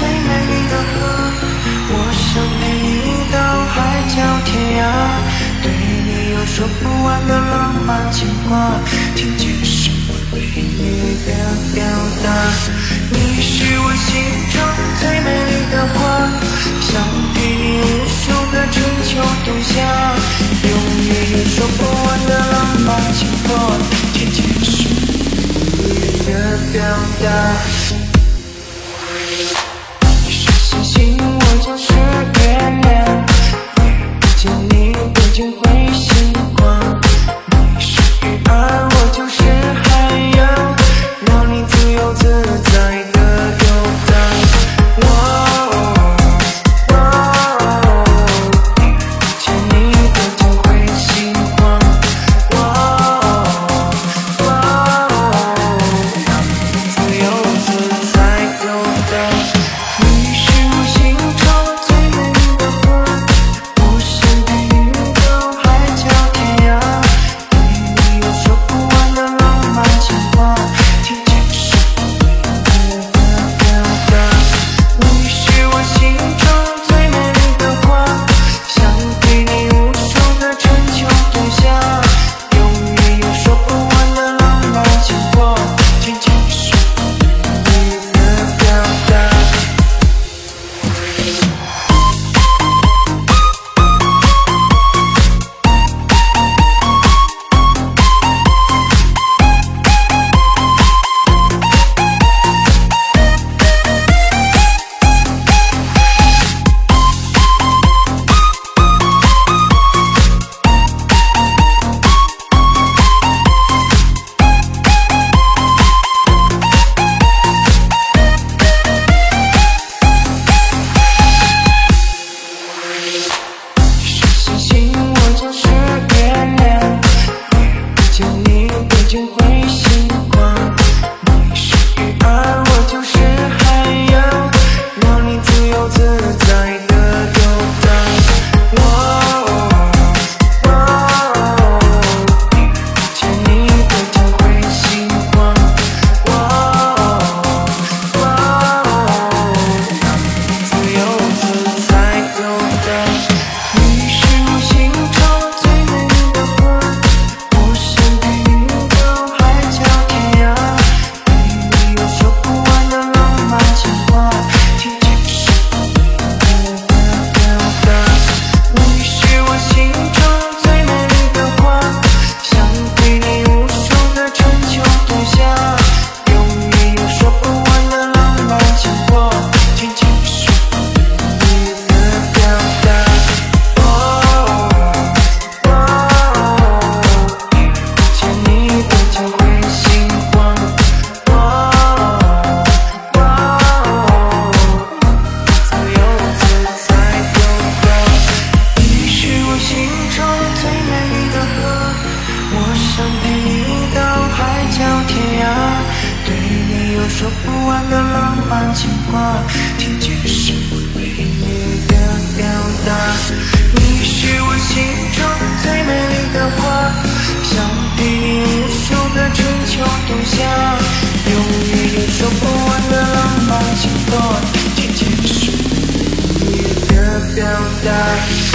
最美丽的河，我想陪你到海角天涯，对你有说不完的浪漫情话，天天是我对你的表达。你是我心中最美丽的花，想陪你无数个春秋冬夏，用远有说不完的浪漫情话，天天是我对你的表达。失眠 die